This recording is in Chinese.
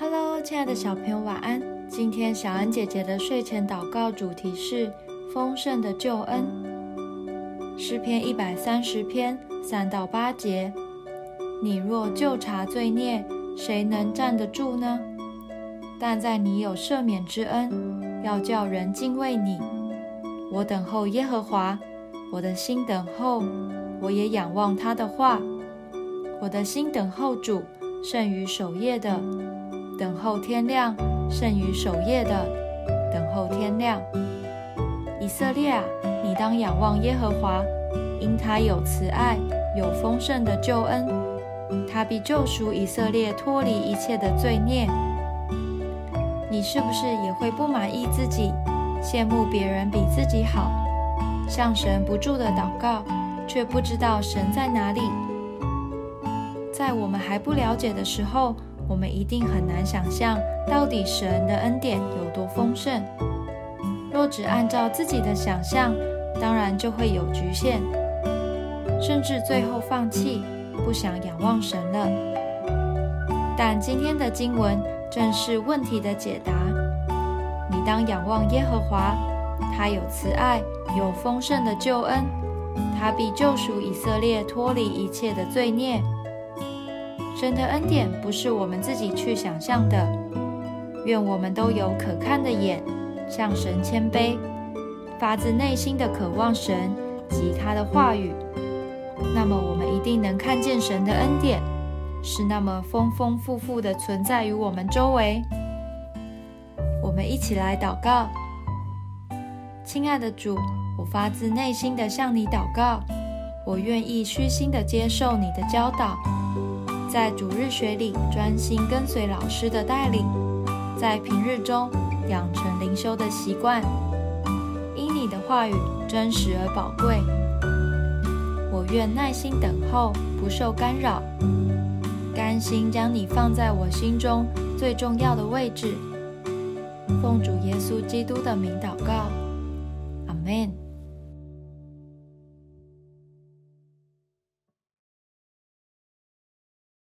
Hello，亲爱的小朋友，晚安。今天小恩姐姐的睡前祷告主题是丰盛的救恩，诗篇一百三十篇三到八节。你若就查罪孽，谁能站得住呢？但在你有赦免之恩，要叫人敬畏你。我等候耶和华，我的心等候，我也仰望他的话。我的心等候主，胜于守夜的；等候天亮，胜于守夜的；等候天亮。以色列啊，你当仰望耶和华，因他有慈爱，有丰盛的救恩，他必救赎以色列脱离一切的罪孽。你是不是也会不满意自己，羡慕别人比自己好，向神不住的祷告，却不知道神在哪里？在我们还不了解的时候，我们一定很难想象到底神的恩典有多丰盛。若只按照自己的想象，当然就会有局限，甚至最后放弃，不想仰望神了。但今天的经文正是问题的解答。你当仰望耶和华，他有慈爱，有丰盛的救恩，他必救赎以色列脱离一切的罪孽。神的恩典不是我们自己去想象的。愿我们都有可看的眼，向神谦卑，发自内心的渴望神及他的话语。那么，我们一定能看见神的恩典是那么丰丰富富的存在于我们周围。我们一起来祷告，亲爱的主，我发自内心的向你祷告，我愿意虚心的接受你的教导。在主日学里专心跟随老师的带领，在平日中养成灵修的习惯。因你的话语真实而宝贵，我愿耐心等候，不受干扰，甘心将你放在我心中最重要的位置。奉主耶稣基督的名祷告，阿门。